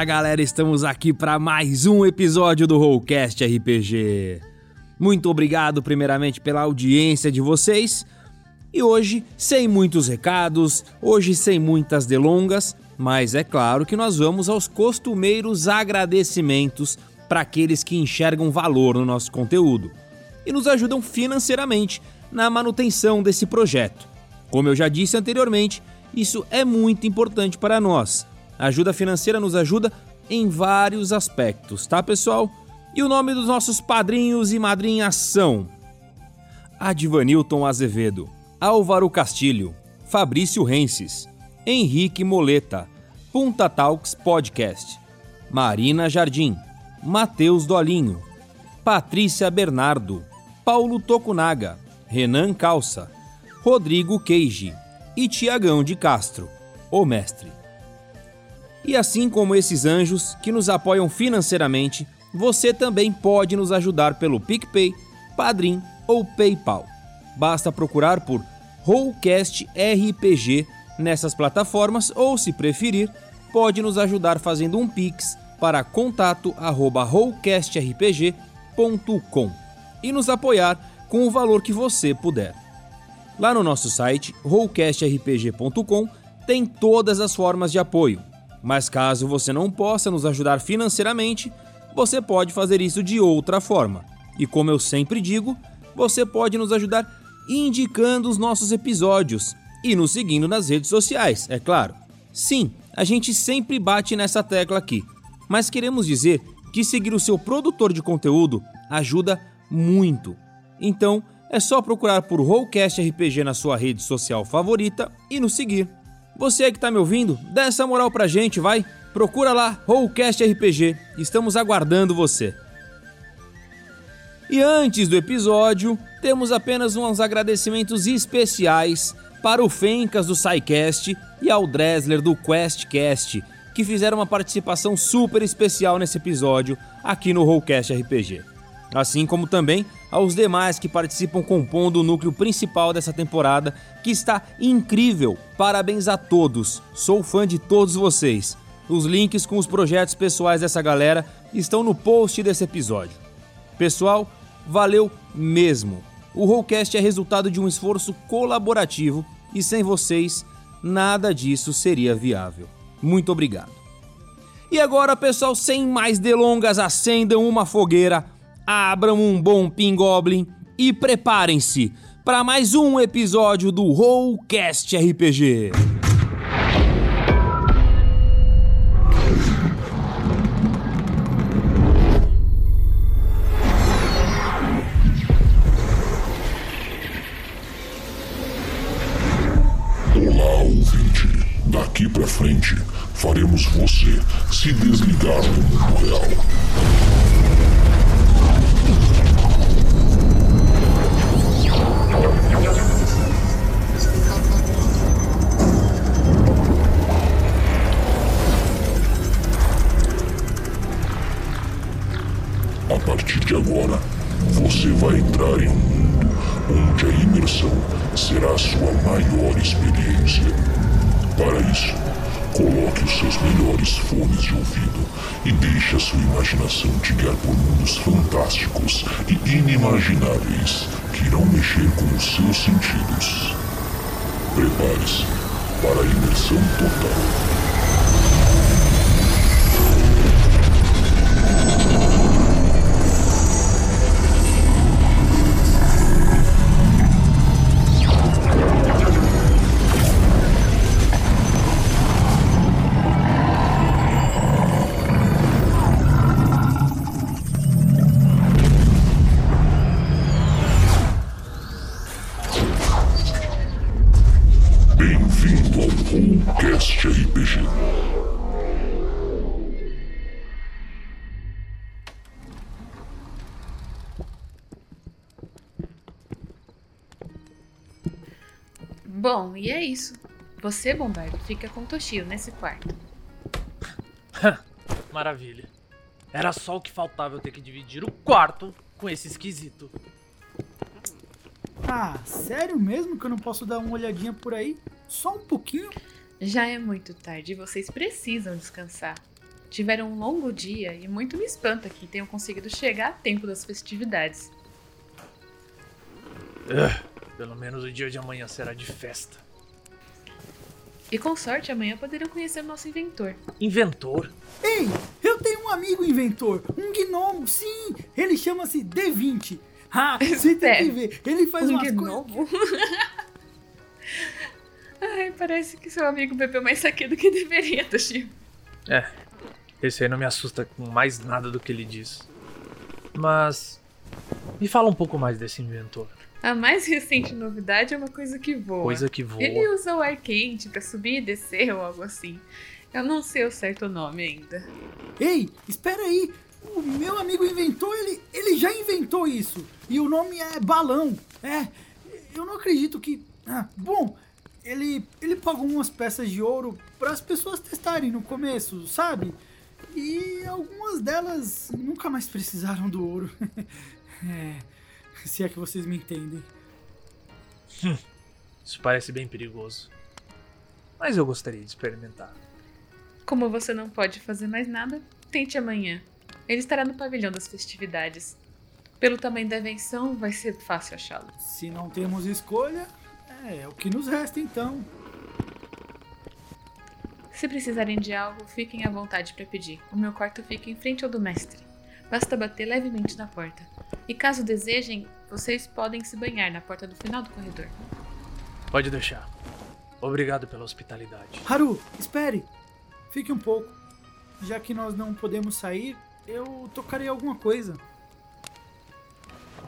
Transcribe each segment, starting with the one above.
Fala galera, estamos aqui para mais um episódio do Rollcast RPG. Muito obrigado, primeiramente, pela audiência de vocês. E hoje, sem muitos recados, hoje sem muitas delongas, mas é claro que nós vamos aos costumeiros agradecimentos para aqueles que enxergam valor no nosso conteúdo e nos ajudam financeiramente na manutenção desse projeto. Como eu já disse anteriormente, isso é muito importante para nós. A ajuda financeira nos ajuda em vários aspectos, tá pessoal? E o nome dos nossos padrinhos e madrinhas são Advanilton Azevedo, Álvaro Castilho, Fabrício Renses, Henrique Moleta, Punta Talks Podcast, Marina Jardim, Matheus Dolinho, Patrícia Bernardo, Paulo Tokunaga, Renan Calça, Rodrigo Queige e Tiagão de Castro, o mestre. E assim como esses anjos que nos apoiam financeiramente, você também pode nos ajudar pelo PicPay, Padrim ou PayPal. Basta procurar por Rollcast RPG nessas plataformas ou, se preferir, pode nos ajudar fazendo um Pix para contato@rollcastrpg.com e nos apoiar com o valor que você puder. Lá no nosso site, rollcastrpg.com, tem todas as formas de apoio. Mas caso você não possa nos ajudar financeiramente, você pode fazer isso de outra forma. E como eu sempre digo, você pode nos ajudar indicando os nossos episódios e nos seguindo nas redes sociais, é claro. Sim, a gente sempre bate nessa tecla aqui, mas queremos dizer que seguir o seu produtor de conteúdo ajuda muito. Então, é só procurar por Rollcast RPG na sua rede social favorita e nos seguir. Você que está me ouvindo, dá essa moral pra gente, vai. Procura lá Rollcast RPG. Estamos aguardando você. E antes do episódio, temos apenas uns agradecimentos especiais para o Fencas do SciCast e ao Dresler do QuestCast, que fizeram uma participação super especial nesse episódio aqui no Rollcast RPG. Assim como também aos demais que participam compondo o núcleo principal dessa temporada, que está incrível. Parabéns a todos. Sou fã de todos vocês. Os links com os projetos pessoais dessa galera estão no post desse episódio. Pessoal, valeu mesmo. O Rollcast é resultado de um esforço colaborativo e sem vocês, nada disso seria viável. Muito obrigado. E agora, pessoal, sem mais delongas, acendam uma fogueira abram um bom Pingoblin e preparem-se para mais um episódio do Rollcast RPG. Olá, ouvinte. Daqui pra frente, faremos você se desligar do mundo real. Imaginação te guiar por mundos fantásticos e inimagináveis que irão mexer com os seus sentidos. Prepare-se para a imersão total. E é isso. Você, Bombardo, fica com Toshio nesse quarto. Maravilha. Era só o que faltava eu ter que dividir o quarto com esse esquisito. Ah, sério mesmo que eu não posso dar uma olhadinha por aí? Só um pouquinho? Já é muito tarde e vocês precisam descansar. Tiveram um longo dia e muito me espanta que tenham conseguido chegar a tempo das festividades. Ah, pelo menos o dia de amanhã será de festa. E com sorte, amanhã poderão conhecer o nosso inventor. Inventor? Ei, eu tenho um amigo inventor, um gnomo, sim, ele chama-se D20. Ah, você tem que ver, ele faz um umas coisas... gnomo? Ai, parece que seu amigo bebeu mais saque do que deveria, Toshio. É, esse aí não me assusta com mais nada do que ele diz. Mas. Me fala um pouco mais desse inventor. A mais recente novidade é uma coisa que voa. Coisa que voa. Ele usa o ar quente pra subir e descer ou algo assim. Eu não sei o certo nome ainda. Ei, espera aí, o meu amigo inventor, ele, ele já inventou isso. E o nome é balão. É, eu não acredito que... Ah, bom, ele, ele pagou umas peças de ouro para as pessoas testarem no começo, sabe? E algumas delas nunca mais precisaram do ouro. é, se é que vocês me entendem. Isso parece bem perigoso. Mas eu gostaria de experimentar. Como você não pode fazer mais nada, tente amanhã. Ele estará no pavilhão das festividades. Pelo tamanho da invenção, vai ser fácil achá-lo. Se não temos escolha, é, é o que nos resta então. Se precisarem de algo, fiquem à vontade para pedir. O meu quarto fica em frente ao do mestre. Basta bater levemente na porta. E caso desejem, vocês podem se banhar na porta do final do corredor. Pode deixar. Obrigado pela hospitalidade. Haru, espere! Fique um pouco. Já que nós não podemos sair, eu tocarei alguma coisa.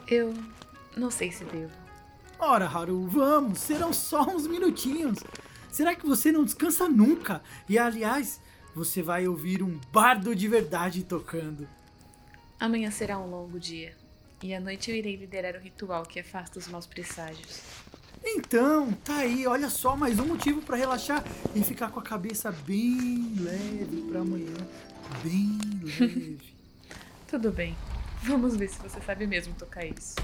Eu não sei se devo. Ora, Haru, vamos, serão só uns minutinhos. Será que você não descansa nunca? E aliás, você vai ouvir um bardo de verdade tocando. Amanhã será um longo dia. E à noite eu irei liderar o ritual que afasta os maus presságios. Então, tá aí, olha só, mais um motivo para relaxar e ficar com a cabeça bem leve para amanhã. Bem leve. Tudo bem. Vamos ver se você sabe mesmo tocar isso.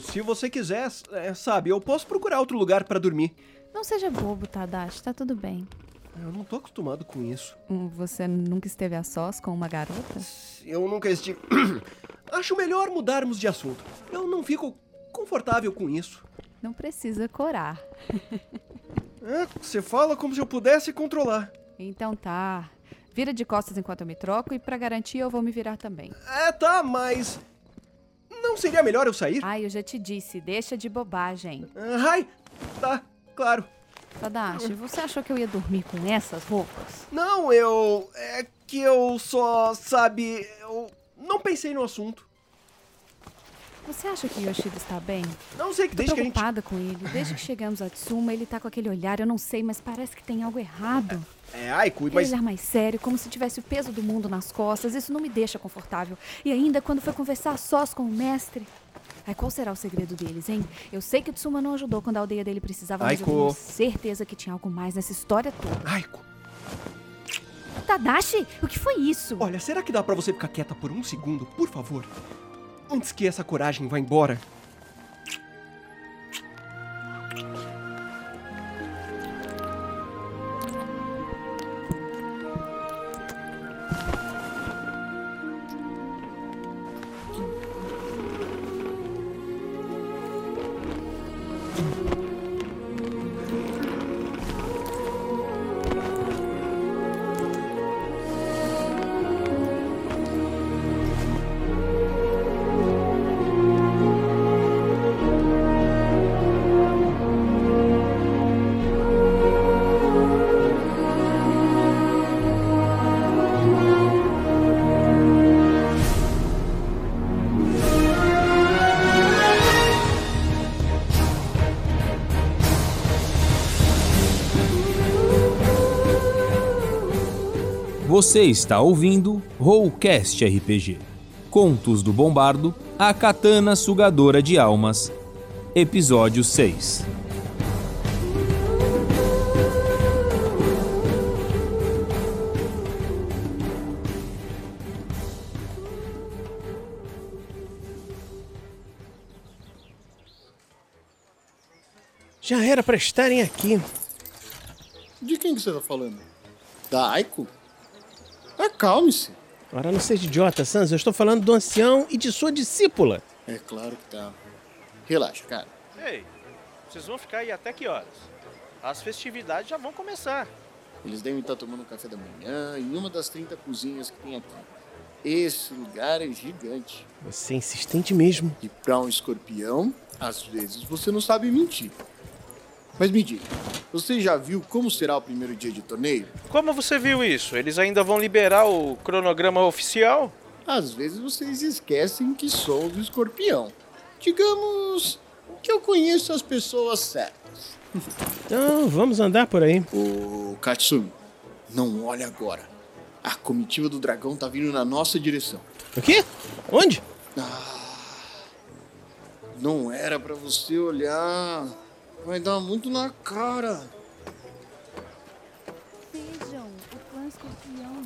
Se você quiser, é, sabe, eu posso procurar outro lugar pra dormir. Não seja bobo, Tadashi, tá tudo bem. Eu não tô acostumado com isso. Hum, Você nunca esteve a sós com uma garota? Eu nunca estive. Acho melhor mudarmos de assunto. Eu não fico confortável com isso. Não precisa corar. É, você fala como se eu pudesse controlar. Então tá. Vira de costas enquanto eu me troco e pra garantir eu vou me virar também. É, tá, mas. Não seria melhor eu sair? Ai, eu já te disse, deixa de bobagem. Ah, Ai, tá, claro. Tadashi, você achou que eu ia dormir com essas roupas? Não, eu. É que eu só. Sabe. Eu não pensei no assunto. Você acha que Yoshida está bem? Não sei que Tô desde que a gente. preocupada com ele. Desde que chegamos a Tsuma, ele tá com aquele olhar, eu não sei, mas parece que tem algo errado. É, Aiko, Aquele mas. olhar mais sério, como se tivesse o peso do mundo nas costas, isso não me deixa confortável. E ainda quando foi conversar sós com o mestre. Ai, qual será o segredo deles, hein? Eu sei que o Tsuma não ajudou quando a aldeia dele precisava, mas eu tenho certeza que tinha algo mais nessa história toda. Aiko, Tadashi, o que foi isso? olha, será que dá pra você ficar quieta por um segundo, por favor? Antes que essa coragem vá embora. Você está ouvindo Rollcast RPG. Contos do Bombardo, a Katana Sugadora de Almas, Episódio 6. Já era pra estarem aqui. De quem que você tá falando? Da Aiko? Acalme-se. Ora, não seja idiota, Sans. Eu estou falando do ancião e de sua discípula. É claro que tá. Relaxa, cara. Ei, vocês vão ficar aí até que horas? As festividades já vão começar. Eles devem estar tomando café da manhã em uma das 30 cozinhas que tem aqui. Esse lugar é gigante. Você é insistente mesmo. E pra um escorpião, às vezes você não sabe mentir. Mas me diga, você já viu como será o primeiro dia de torneio? Como você viu isso? Eles ainda vão liberar o cronograma oficial? Às vezes vocês esquecem que sou do escorpião. Digamos que eu conheço as pessoas certas. Então, vamos andar por aí. Ô, Katsumi, não olhe agora. A comitiva do dragão tá vindo na nossa direção. O quê? Onde? Não era pra você olhar. Vai dar muito na cara. Vejam, o clã escorpião.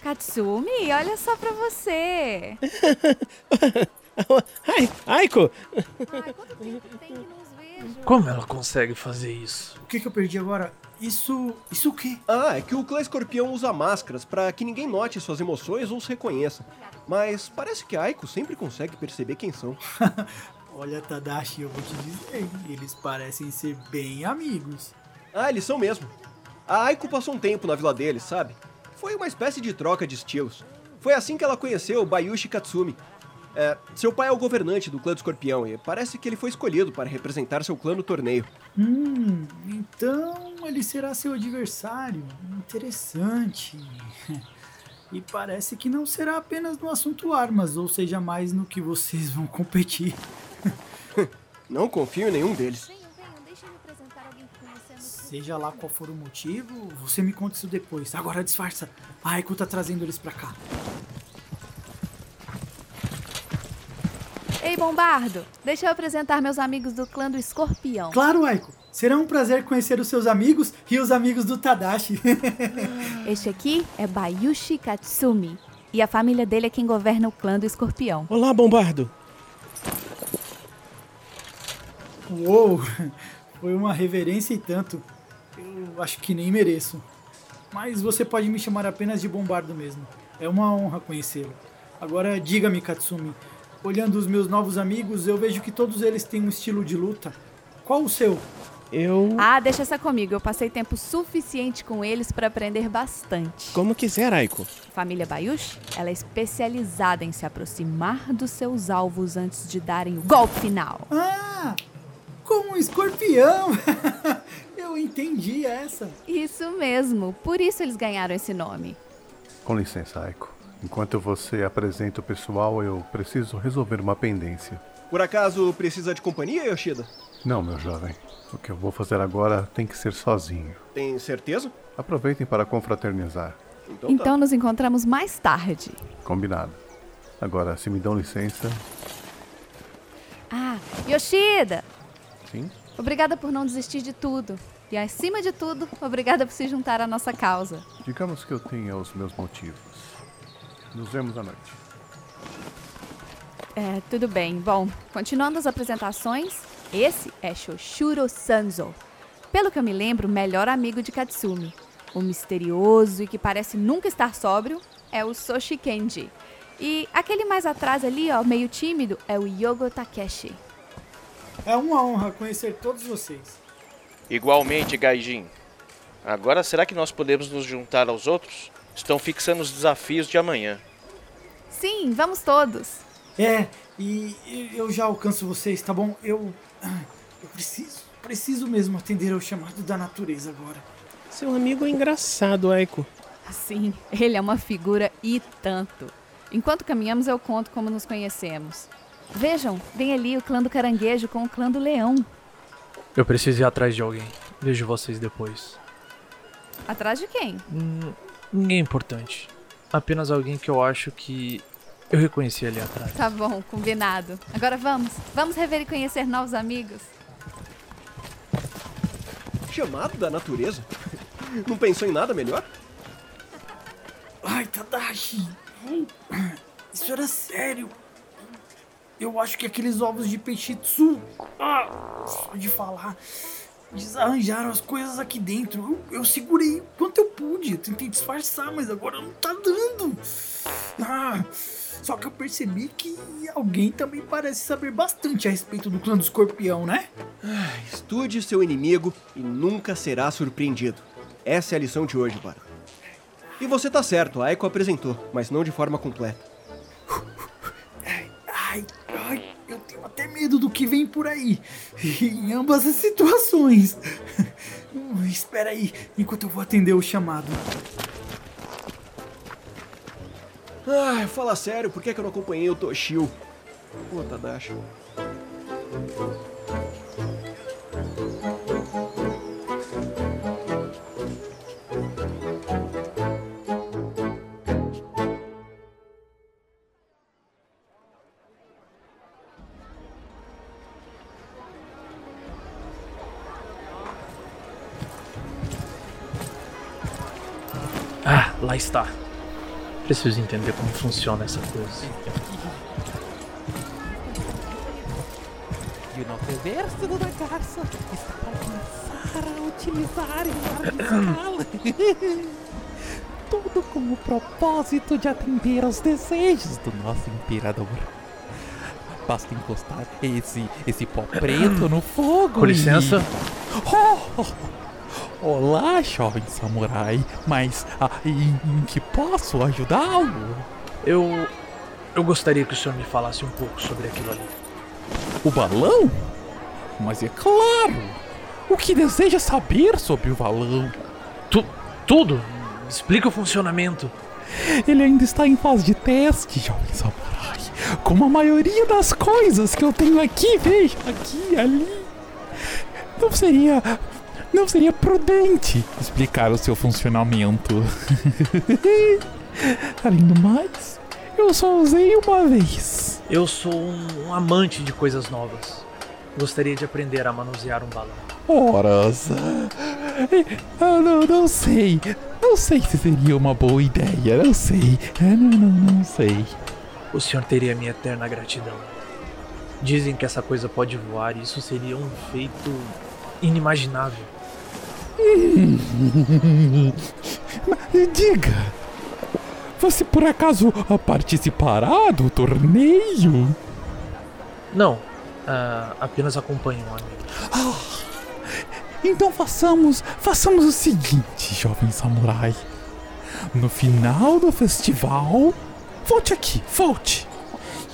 Katsumi, olha só pra você. Ai, Aiko! Ai, quanto tempo tem que nos vejo? Como ela consegue fazer isso? O que, que eu perdi agora? Isso. Isso o quê? Ah, é que o clã escorpião usa máscaras para que ninguém note suas emoções ou os reconheça. Mas parece que a Aiko sempre consegue perceber quem são. Olha, Tadashi, eu vou te dizer, eles parecem ser bem amigos. Ah, eles são mesmo. A Aiko passou um tempo na vila deles, sabe? Foi uma espécie de troca de estilos. Foi assim que ela conheceu o Bayushi Katsumi. É, seu pai é o governante do clã do escorpião e parece que ele foi escolhido para representar seu clã no torneio. Hum, então ele será seu adversário. Interessante. E parece que não será apenas no assunto armas, ou seja, mais no que vocês vão competir. Não confio em nenhum deles. Venham, venham, deixa eu me apresentar alguém que conhecemos. Seja lá qual for o motivo, você me conta isso depois. Agora disfarça. A Aiko tá trazendo eles pra cá. Ei, Bombardo, deixa eu apresentar meus amigos do clã do escorpião. Claro, Aiko. Será um prazer conhecer os seus amigos e os amigos do Tadashi. Este aqui é Bayushi Katsumi. E a família dele é quem governa o clã do escorpião. Olá, Bombardo. Uou, foi uma reverência e tanto. Eu acho que nem mereço. Mas você pode me chamar apenas de Bombardo mesmo. É uma honra conhecê-lo. Agora diga-me, Katsumi, olhando os meus novos amigos, eu vejo que todos eles têm um estilo de luta. Qual o seu? Eu. Ah, deixa essa comigo. Eu passei tempo suficiente com eles para aprender bastante. Como quiser, Aiko. A família Bayushi, ela é especializada em se aproximar dos seus alvos antes de darem o golpe final. Ah, como um escorpião! eu entendi essa. Isso mesmo. Por isso eles ganharam esse nome. Com licença, Aiko. Enquanto você apresenta o pessoal, eu preciso resolver uma pendência. Por acaso precisa de companhia, Yoshida? Não, meu jovem. O que eu vou fazer agora tem que ser sozinho. Tem certeza? Aproveitem para confraternizar. Então, Então nos encontramos mais tarde. Combinado. Agora, se me dão licença. Ah, Yoshida! Sim? Obrigada por não desistir de tudo. E acima de tudo, obrigada por se juntar à nossa causa. Digamos que eu tenha os meus motivos. Nos vemos à noite. É, tudo bem. Bom, continuando as apresentações, esse é Shoshuro Sanzo. Pelo que eu me lembro, o melhor amigo de Katsumi. O misterioso e que parece nunca estar sóbrio é o Soshi Kenji. E aquele mais atrás ali, ó, meio tímido, é o Yogo Takeshi. É uma honra conhecer todos vocês. Igualmente, Gaijin. Agora, será que nós podemos nos juntar aos outros? Estão fixando os desafios de amanhã. Sim, vamos todos. É, e eu já alcanço vocês, tá bom? Eu. Eu preciso, preciso mesmo atender ao chamado da natureza agora. Seu amigo é engraçado, Aiko. Sim, ele é uma figura e tanto. Enquanto caminhamos, eu conto como nos conhecemos. Vejam, vem ali o clã do caranguejo com o clã do leão. Eu preciso ir atrás de alguém. Vejo vocês depois. Atrás de quem? Hum, ninguém importante. Apenas alguém que eu acho que eu reconheci ali atrás. Tá bom, combinado. Agora vamos. Vamos rever e conhecer novos amigos. Chamado da natureza? Não pensou em nada melhor? Ai, Tadashi. Isso era sério. Eu acho que aqueles ovos de peixitsu. Ah, só de falar. Desarranjaram as coisas aqui dentro. Eu, eu segurei quanto eu pude. Eu tentei disfarçar, mas agora não tá dando. Ah, só que eu percebi que alguém também parece saber bastante a respeito do clã do escorpião, né? Estude seu inimigo e nunca será surpreendido. Essa é a lição de hoje, Bara. E você tá certo, a Aiko apresentou, mas não de forma completa. Medo do que vem por aí. Em ambas as situações. Espera aí, enquanto eu vou atender o chamado. Ah, fala sério, por que, que eu não acompanhei o Toshio? Pô, Tadashi. Está. Preciso entender como funciona essa coisa. E o nosso exército da garça está para começar a utilizar e Tudo com o propósito de atender aos desejos do nosso imperador. Basta encostar esse, esse pó preto no fogo Com licença. E... Oh, Olá, jovem samurai, mas ah, em, em que posso ajudá-lo? Eu. Eu gostaria que o senhor me falasse um pouco sobre aquilo ali. O balão? Mas é claro! O que deseja saber sobre o balão? Tu, tudo? Explica o funcionamento. Ele ainda está em fase de teste, jovem samurai. Como a maioria das coisas que eu tenho aqui, veja, aqui ali. Não seria. Não seria prudente explicar o seu funcionamento. Além do mais, eu só usei uma vez. Eu sou um, um amante de coisas novas. Gostaria de aprender a manusear um balão. Horas. Eu não, não sei. Não sei se seria uma boa ideia. Não sei. Não, não, não sei. O senhor teria minha eterna gratidão. Dizem que essa coisa pode voar e isso seria um feito inimaginável. Mas diga, você por acaso participará do torneio? Não, ah, apenas acompanho um amigo. Ah, então façamos, façamos o seguinte, jovem samurai. No final do festival, volte aqui, volte.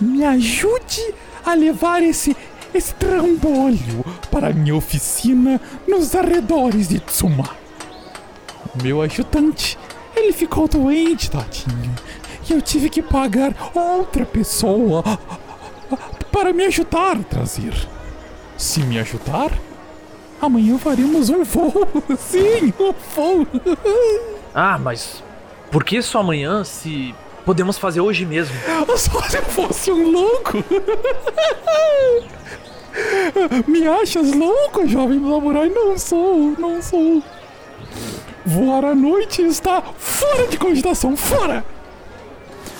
E me ajude a levar esse esse trambolho para minha oficina nos arredores de Tsuma. Meu ajudante, ele ficou doente, tadinho. E eu tive que pagar outra pessoa para me ajudar a trazer. Se me ajudar, amanhã faremos um voo. Sim, um voo. Ah, mas por que só amanhã se podemos fazer hoje mesmo? Só se eu fosse um louco. Me achas louco, jovem samurai? Não sou, não sou. Voar à noite está fora de cogitação, fora!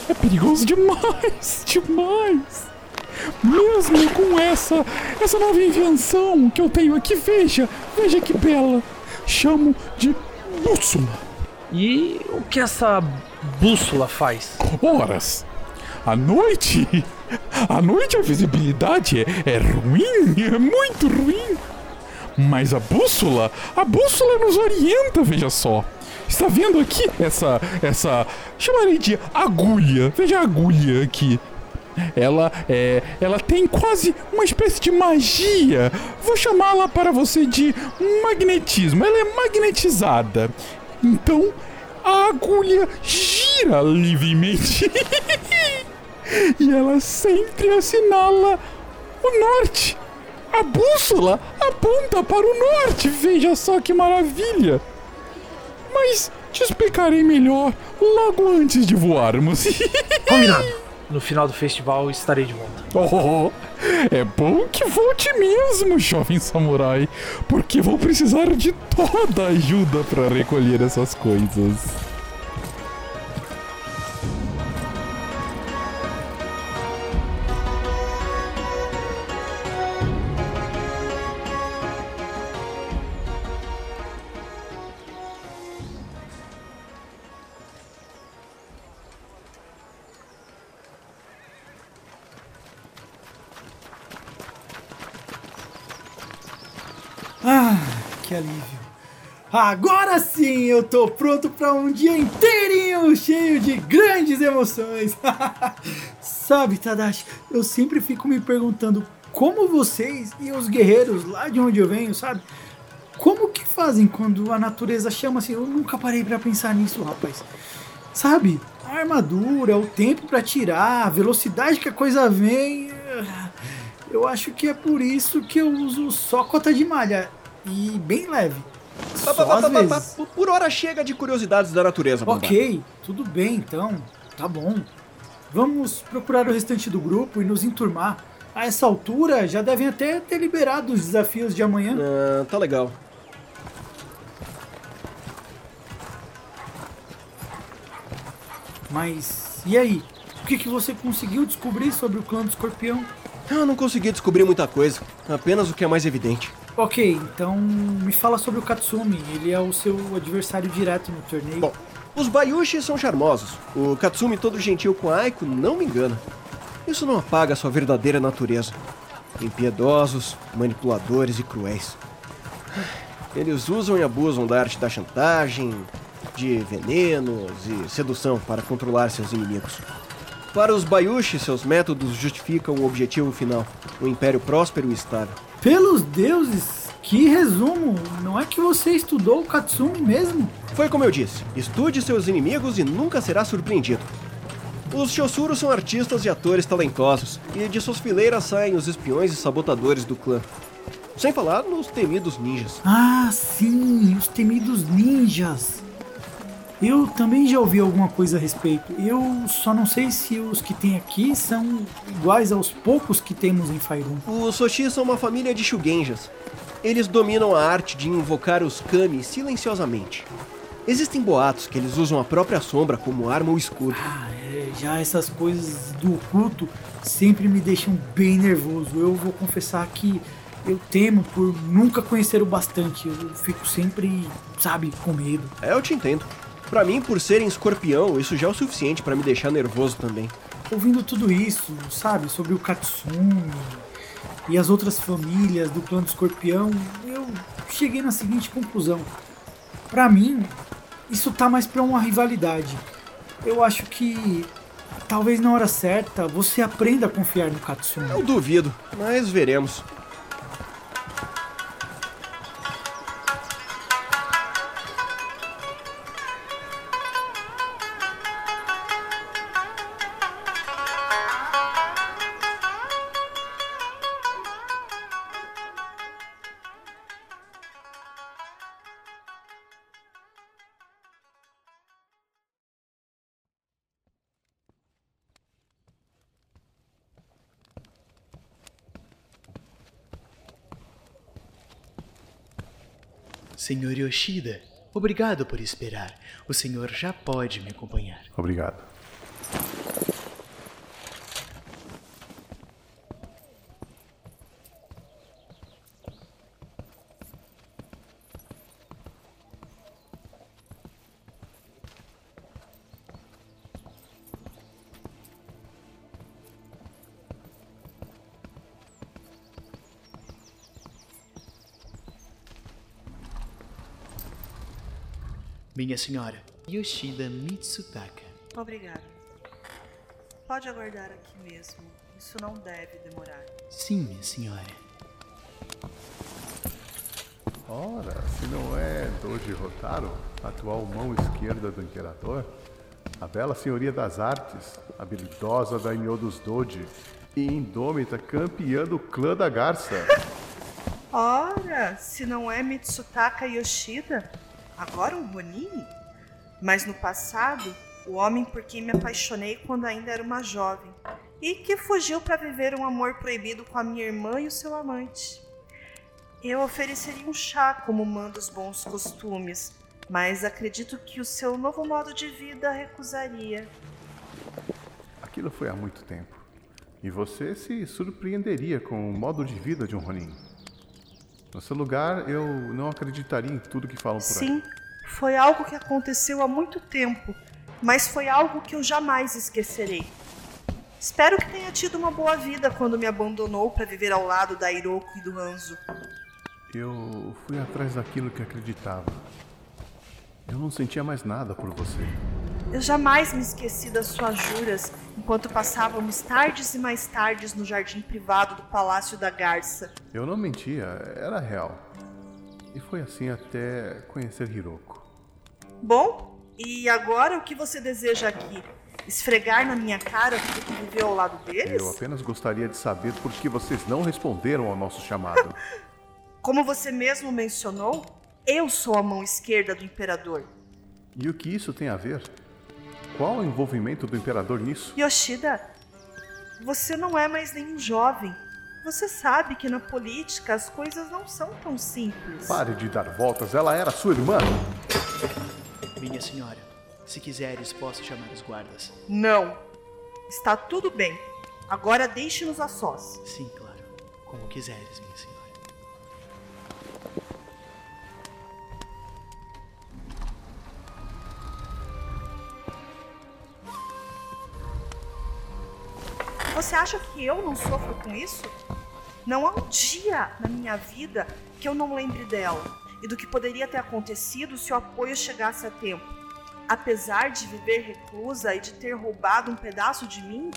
É perigoso demais, demais. Mesmo com essa, essa nova invenção que eu tenho aqui, veja, veja que bela. Chamo de bússola. E o que essa bússola faz? Horas. À noite, à noite a visibilidade é, é ruim, é muito ruim. Mas a bússola, a bússola nos orienta, veja só. Está vendo aqui essa, essa, chamarei de agulha. Veja a agulha aqui. Ela é, ela tem quase uma espécie de magia. Vou chamá-la para você de magnetismo. Ela é magnetizada. Então, a agulha gira livremente. e ela sempre assinala o norte. A bússola aponta para o norte, veja só que maravilha! Mas te explicarei melhor logo antes de voarmos. Combinado. No final do festival estarei de volta. Oh, é bom que volte mesmo, jovem samurai, porque vou precisar de toda a ajuda para recolher essas coisas. Agora sim eu tô pronto para um dia inteirinho cheio de grandes emoções. Sabe, Tadashi, eu sempre fico me perguntando como vocês e os guerreiros lá de onde eu venho, sabe? Como que fazem quando a natureza chama assim? Eu nunca parei para pensar nisso, rapaz. Sabe? A armadura, o tempo para tirar, a velocidade que a coisa vem. Eu acho que é por isso que eu uso só cota de malha e bem leve. Só vezes. Por hora chega de curiosidades da natureza, Bombá. Ok, tudo bem então. Tá bom. Vamos procurar o restante do grupo e nos enturmar. A essa altura já devem até ter liberado os desafios de amanhã. Ah, tá legal. Mas e aí? O que, que você conseguiu descobrir sobre o clã do escorpião? Eu não consegui descobrir muita coisa, apenas o que é mais evidente. Ok, então me fala sobre o Katsumi. Ele é o seu adversário direto no torneio. Bom, os Bayushi são charmosos. O Katsumi todo gentil com a Aiko não me engana. Isso não apaga sua verdadeira natureza. Impiedosos, manipuladores e cruéis. Eles usam e abusam da arte da chantagem, de venenos e sedução para controlar seus inimigos. Para os Bayushi, seus métodos justificam o objetivo final, um império próspero e estável. Pelos deuses, que resumo! Não é que você estudou o Katsumi mesmo? Foi como eu disse, estude seus inimigos e nunca será surpreendido. Os Shossuru são artistas e atores talentosos, e de suas fileiras saem os espiões e sabotadores do clã. Sem falar nos temidos ninjas. Ah, sim, os temidos ninjas. Eu também já ouvi alguma coisa a respeito. Eu só não sei se os que tem aqui são iguais aos poucos que temos em Faerun. Os Soshi são uma família de Shugenjas. Eles dominam a arte de invocar os Kami silenciosamente. Existem boatos que eles usam a própria sombra como arma ou escudo. Ah, é, já essas coisas do oculto sempre me deixam bem nervoso. Eu vou confessar que eu temo por nunca conhecer o bastante. Eu fico sempre, sabe, com medo. É, eu te entendo. Pra mim, por serem escorpião, isso já é o suficiente pra me deixar nervoso também. Ouvindo tudo isso, sabe, sobre o Katsumi e as outras famílias do clã do escorpião, eu cheguei na seguinte conclusão. Pra mim, isso tá mais pra uma rivalidade. Eu acho que talvez na hora certa você aprenda a confiar no Katsumi. Eu duvido, mas veremos. Senhor Yoshida, obrigado por esperar. O senhor já pode me acompanhar. Obrigado. Minha senhora, Yoshida Mitsutaka. Obrigada. Pode aguardar aqui mesmo. Isso não deve demorar. Sim, minha senhora. Ora, se não é Doji Rotaro, atual mão esquerda do imperador, a bela senhoria das artes, habilidosa daimyo dos Doji e indômita campeã do clã da garça. Ora, se não é Mitsutaka Yoshida, agora um Ronin? Mas no passado, o homem por quem me apaixonei quando ainda era uma jovem e que fugiu para viver um amor proibido com a minha irmã e o seu amante. Eu ofereceria um chá como manda os bons costumes, mas acredito que o seu novo modo de vida recusaria. Aquilo foi há muito tempo. E você se surpreenderia com o modo de vida de um Ronin. Seu lugar, eu não acreditaria em tudo que falam por Sim, foi algo que aconteceu há muito tempo, mas foi algo que eu jamais esquecerei. Espero que tenha tido uma boa vida quando me abandonou para viver ao lado da Iroko e do Hanzo. Eu fui atrás daquilo que acreditava. Eu não sentia mais nada por você. Eu jamais me esqueci das suas juras enquanto passávamos tardes e mais tardes no jardim privado do Palácio da Garça. Eu não mentia, era real. E foi assim até conhecer Hiroko. Bom, e agora o que você deseja aqui? Esfregar na minha cara tudo que viveu ao lado deles? Eu apenas gostaria de saber por que vocês não responderam ao nosso chamado. Como você mesmo mencionou, eu sou a mão esquerda do imperador. E o que isso tem a ver? Qual o envolvimento do imperador nisso? Yoshida, você não é mais nenhum jovem. Você sabe que na política as coisas não são tão simples. Pare de dar voltas, ela era sua irmã. Minha senhora, se quiseres, posso chamar os guardas. Não. Está tudo bem. Agora deixe-nos a sós. Sim, claro. Como quiseres, minha senhora. Você acha que eu não sofro com isso? Não há um dia na minha vida que eu não lembre dela e do que poderia ter acontecido se o apoio chegasse a tempo. Apesar de viver reclusa e de ter roubado um pedaço de mim,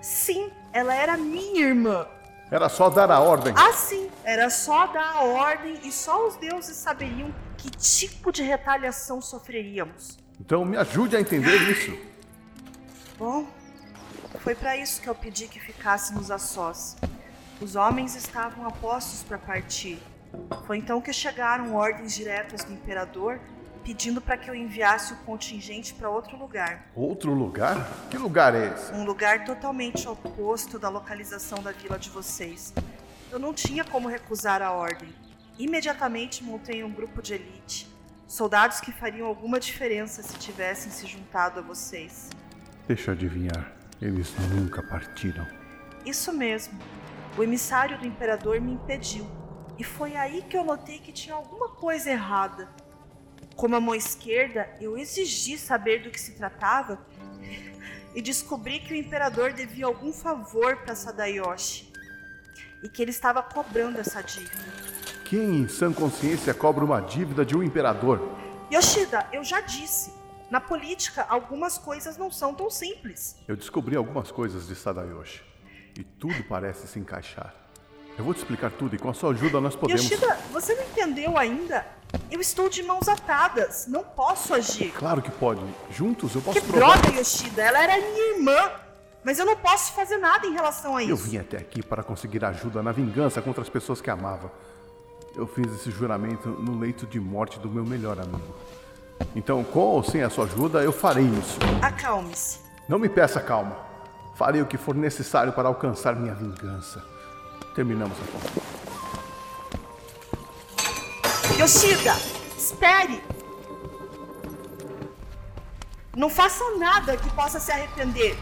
sim, ela era minha irmã. Era só dar a ordem. Ah, sim, era só dar a ordem e só os deuses saberiam que tipo de retaliação sofreríamos. Então me ajude a entender isso. Bom, foi para isso que eu pedi que ficássemos a sós. Os homens estavam a postos para partir. Foi então que chegaram ordens diretas do imperador pedindo para que eu enviasse o contingente para outro lugar. Outro lugar? Que lugar é esse? Um lugar totalmente oposto da localização da vila de vocês. Eu não tinha como recusar a ordem. Imediatamente montei um grupo de elite, soldados que fariam alguma diferença se tivessem se juntado a vocês. Deixa eu adivinhar. Eles nunca partiram. Isso mesmo. O emissário do imperador me impediu. E foi aí que eu notei que tinha alguma coisa errada. Como a mão esquerda, eu exigi saber do que se tratava e descobri que o imperador devia algum favor para Sadayoshi e que ele estava cobrando essa dívida. Quem em sã consciência cobra uma dívida de um imperador? Yoshida, eu já disse. Na política, algumas coisas não são tão simples. Eu descobri algumas coisas de Sadayoshi e tudo parece se encaixar. Eu vou te explicar tudo e com a sua ajuda nós podemos. Yoshida, você não entendeu ainda? Eu estou de mãos atadas. Não posso agir. Claro que pode. Juntos eu posso que provar. droga, Yoshida. Ela era minha irmã. Mas eu não posso fazer nada em relação a isso. Eu vim até aqui para conseguir ajuda na vingança contra as pessoas que amava. Eu fiz esse juramento no leito de morte do meu melhor amigo. Então, com ou sem a sua ajuda, eu farei isso. Acalme-se. Não me peça calma. Farei o que for necessário para alcançar minha vingança. Terminamos então. Yoshida, espere! Não faça nada que possa se arrepender.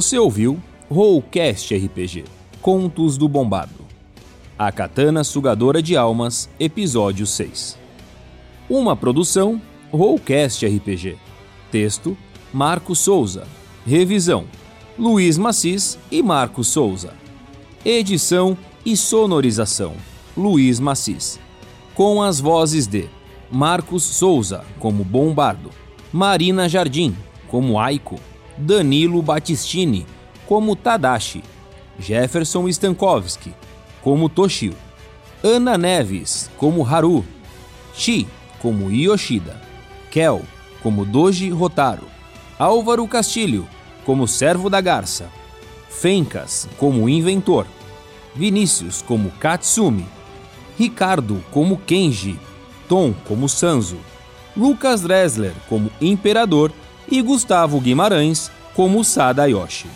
Você ouviu Rollcast RPG Contos do Bombado A Katana Sugadora de Almas, Episódio 6 Uma produção Rollcast RPG. Texto: Marcos Souza. Revisão: Luiz Macis e Marcos Souza. Edição e sonorização: Luiz Macis. Com as vozes de Marcos Souza, como Bombardo, Marina Jardim, como Aiko, Danilo Battistini, como Tadashi, Jefferson Stankowski, como Toshio, Ana Neves, como Haru, Shi, como Yoshida, Kel, como Doji Rotaro, Álvaro Castilho, como Servo da Garça, Fencas, como Inventor, Vinícius, como Katsumi, Ricardo, como Kenji, Tom, como Sanzo, Lucas Dressler, como Imperador e Gustavo Guimarães, como Sadayoshi.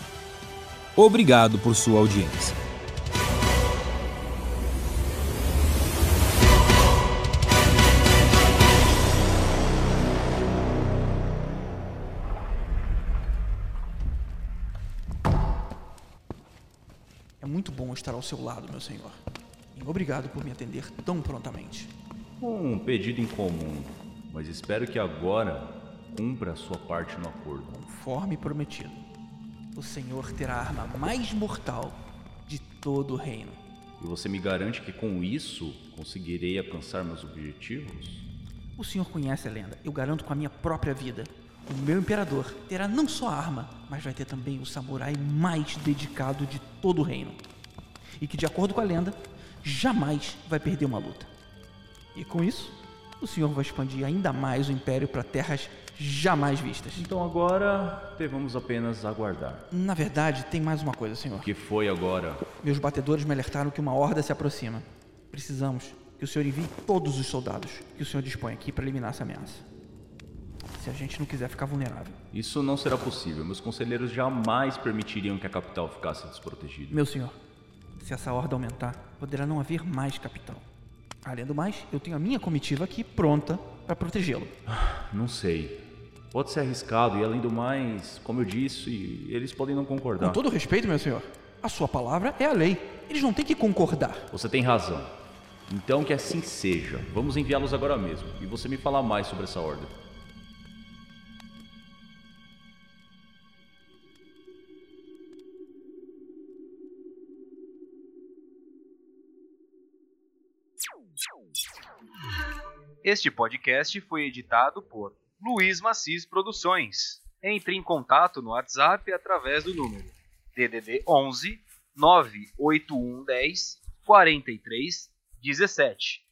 Obrigado por sua audiência. É muito bom estar ao seu lado, meu senhor. E obrigado por me atender tão prontamente. Um pedido incomum, mas espero que agora cumpra a sua parte no acordo. Conforme prometido, o senhor terá a arma mais mortal de todo o reino. E você me garante que com isso conseguirei alcançar meus objetivos? O senhor conhece a lenda, eu garanto com a minha própria vida. O meu imperador terá não só a arma, mas vai ter também o samurai mais dedicado de todo o reino. E que, de acordo com a lenda, jamais vai perder uma luta. E com isso, o senhor vai expandir ainda mais o império para terras jamais vistas. Então agora devemos apenas aguardar. Na verdade, tem mais uma coisa, senhor. O que foi agora? Meus batedores me alertaram que uma horda se aproxima. Precisamos que o senhor envie todos os soldados que o senhor dispõe aqui para eliminar essa ameaça. Se a gente não quiser ficar vulnerável. Isso não será possível. Meus conselheiros jamais permitiriam que a capital ficasse desprotegida. Meu senhor, se essa horda aumentar, poderá não haver mais capital. Além do mais, eu tenho a minha comitiva aqui pronta para protegê-lo. Não sei. Pode ser arriscado e além do mais, como eu disse, eles podem não concordar. Com todo respeito, meu senhor, a sua palavra é a lei. Eles não têm que concordar. Você tem razão. Então que assim seja. Vamos enviá-los agora mesmo e você me falar mais sobre essa ordem. Este podcast foi editado por Luiz Macis Produções. Entre em contato no WhatsApp através do número DDD 11 98110 43 17